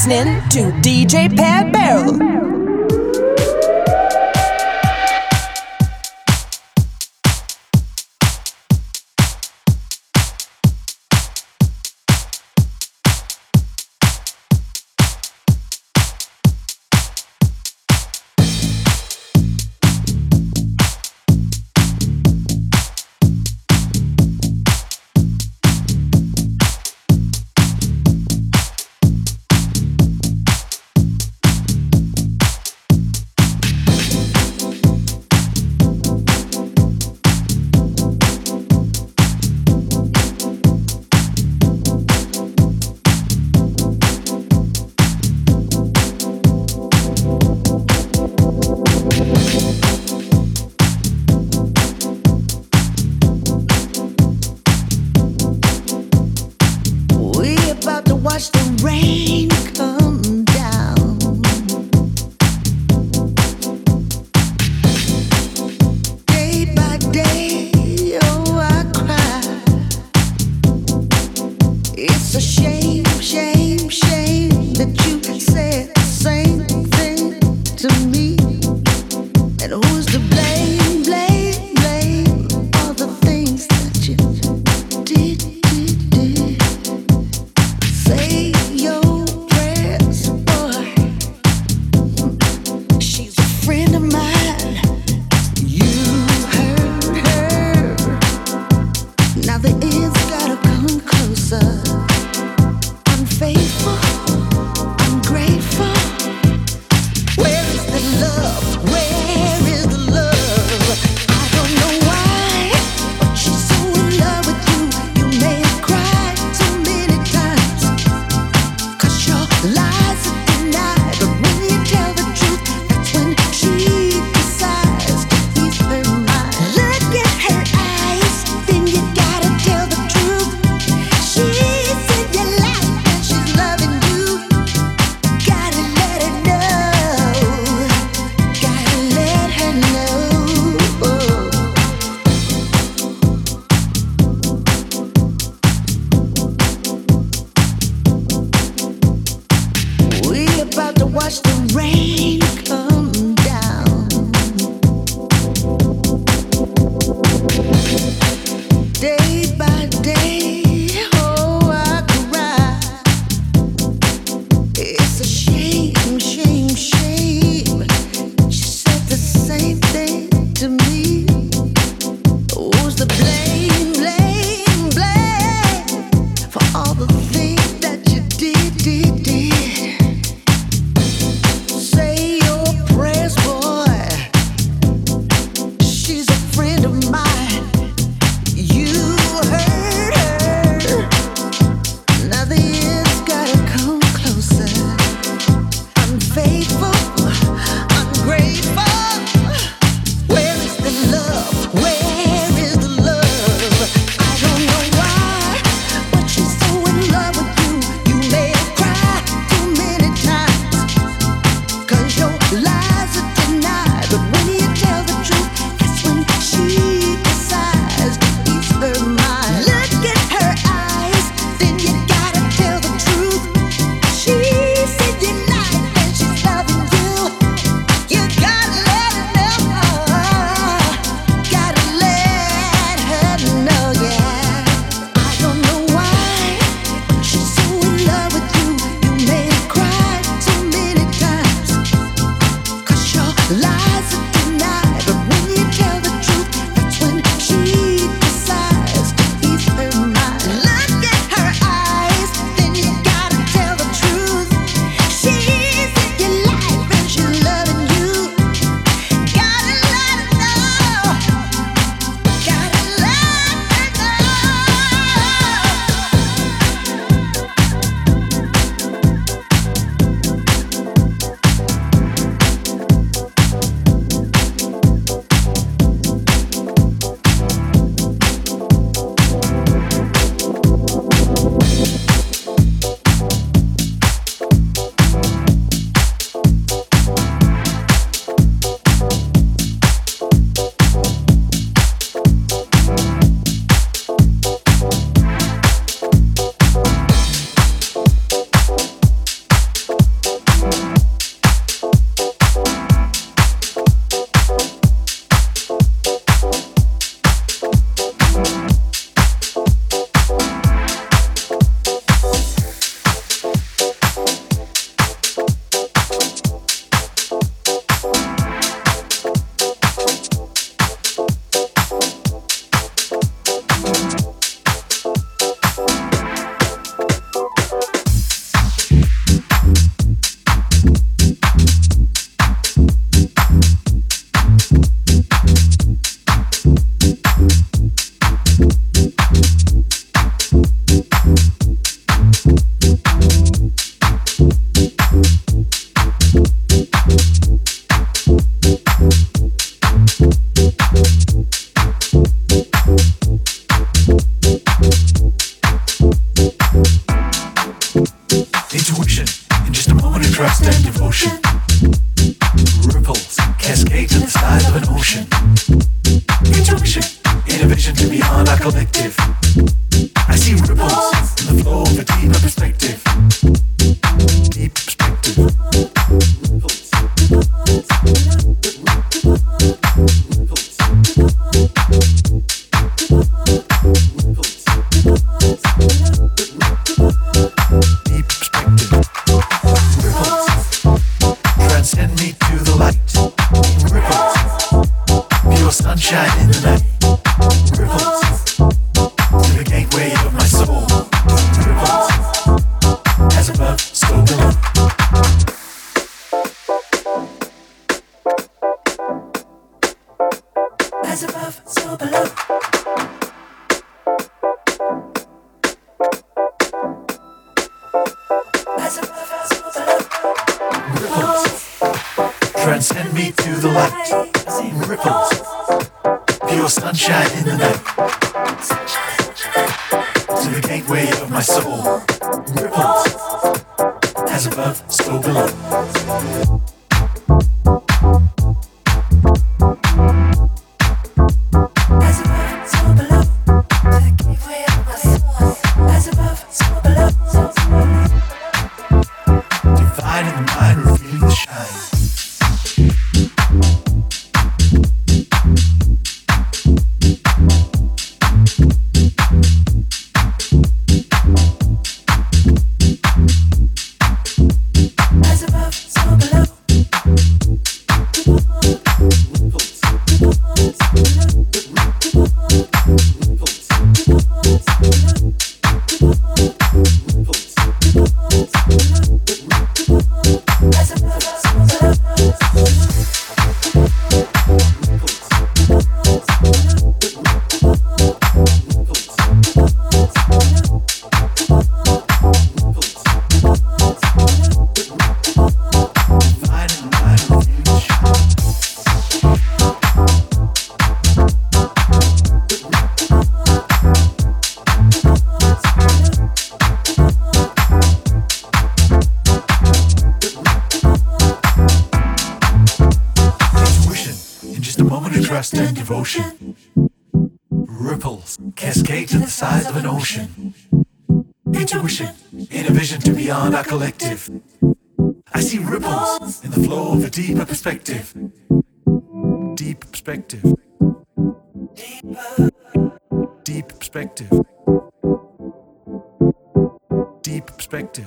listening to DJ Pad Beryll. motion. Ripples cascade to the size of an ocean. Intuition in a vision to beyond our collective. I see ripples in the flow of a deeper perspective. Deep perspective. Deep perspective. Deep perspective.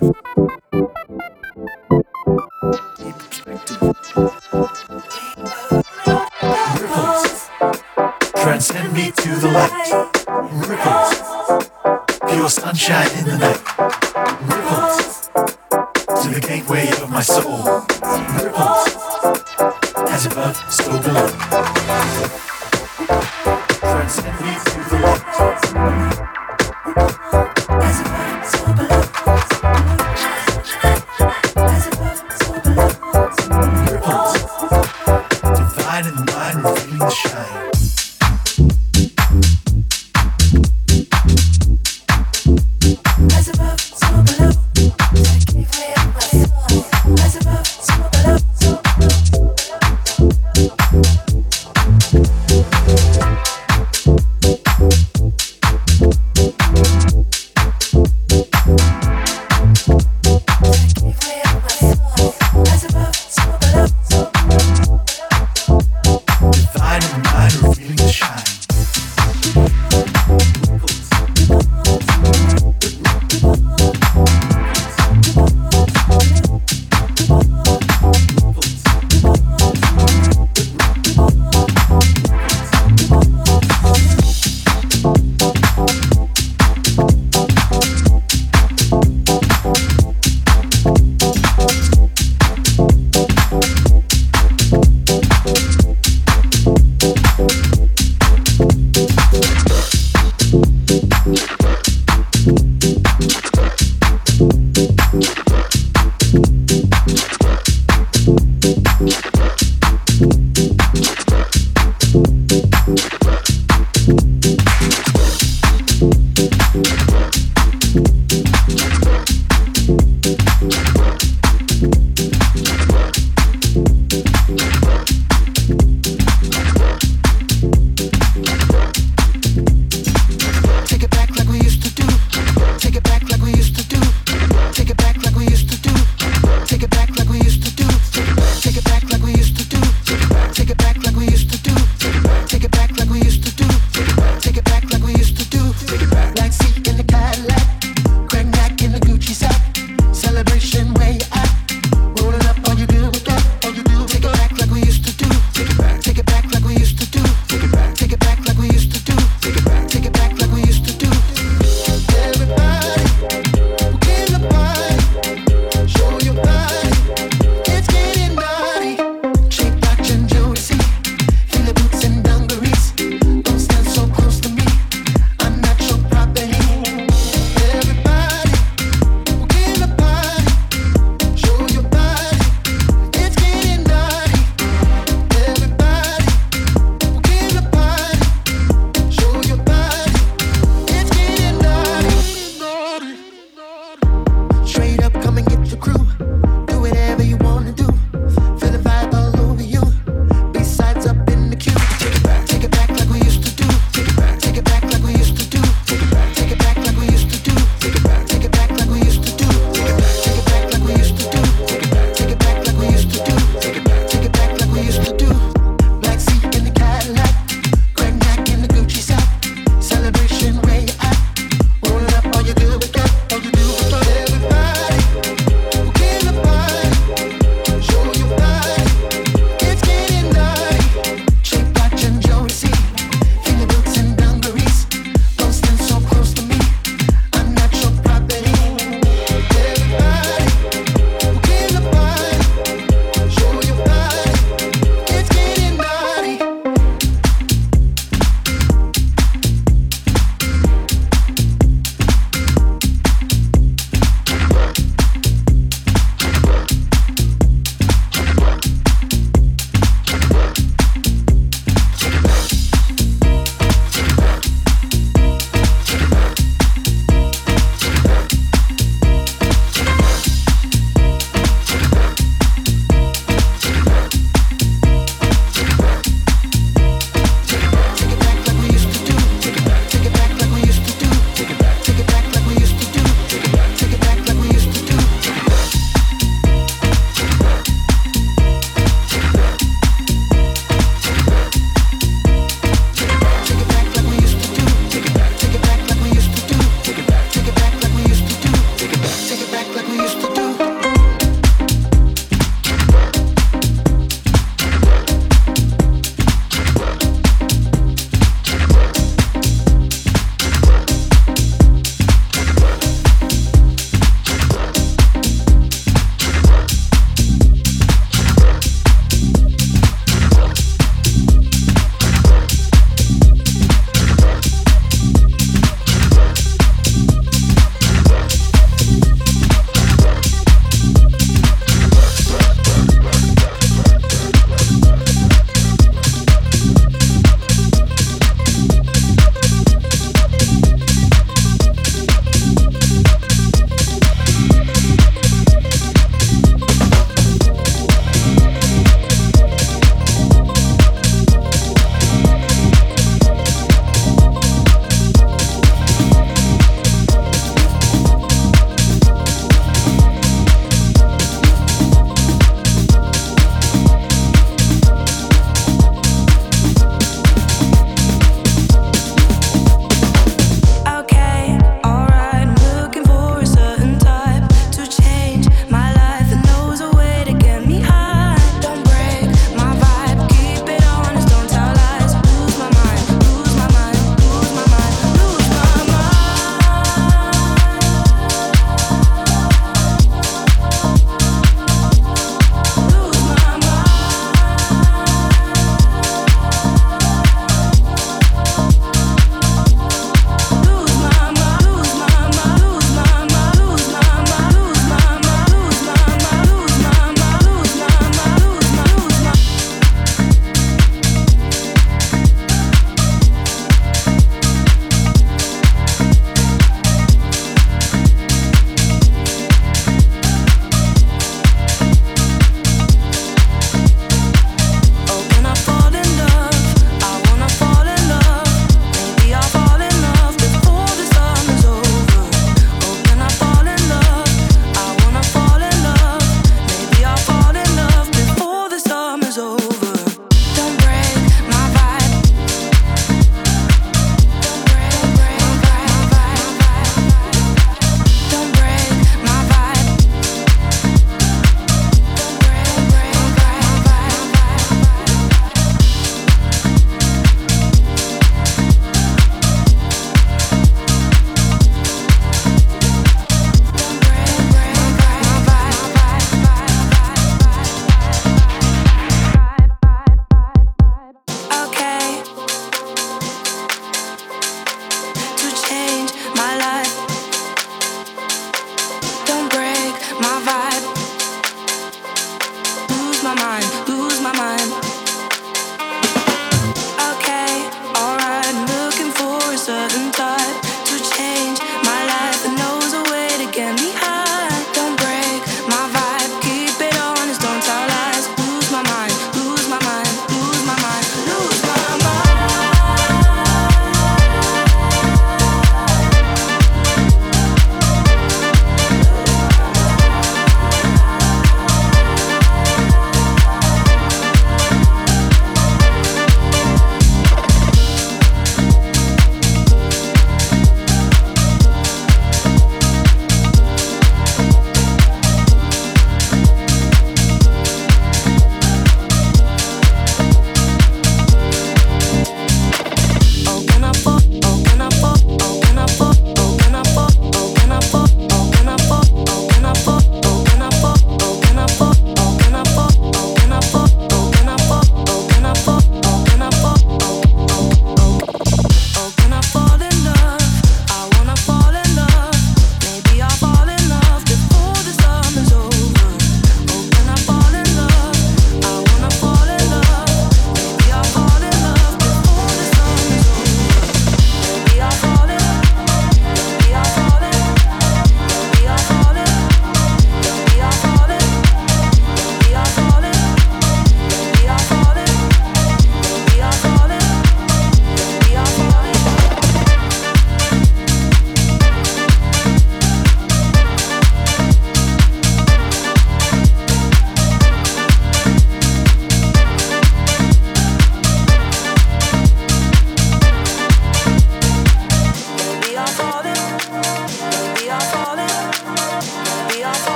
Deep perspective. transcend me to the light. Ripples, pure sunshine in the night. Ripples, to the gateway of my soul. Ripples, as above, so below.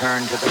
Return to the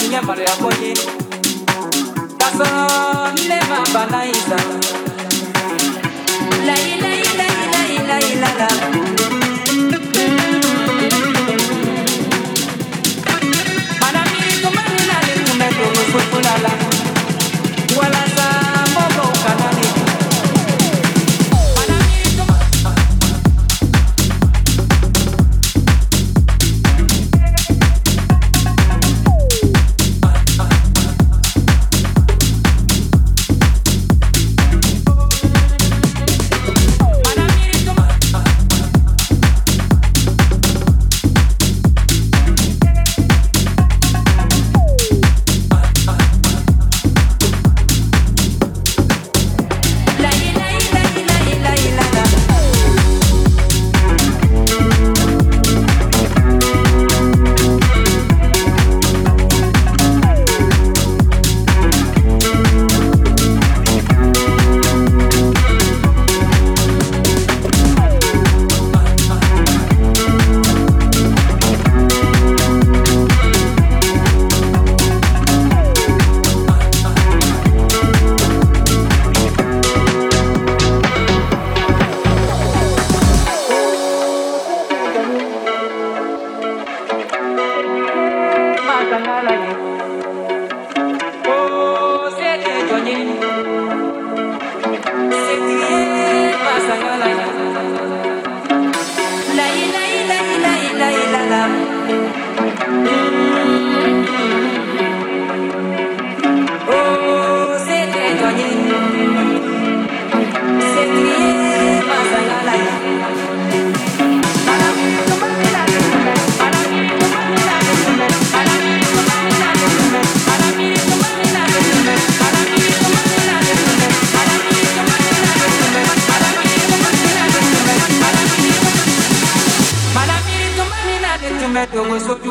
ye ɲɛna tun ye maloya ko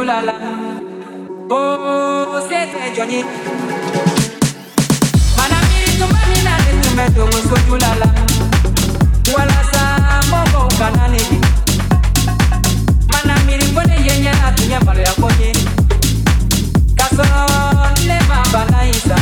Là là. Oh, c'est très Johnny. Manamiri tumani na le tumeto muso julala. Wala sa mbongo kanani. Manamiri mbone yenya na tunyambalo ya Kaso Kasoro lema banaisa.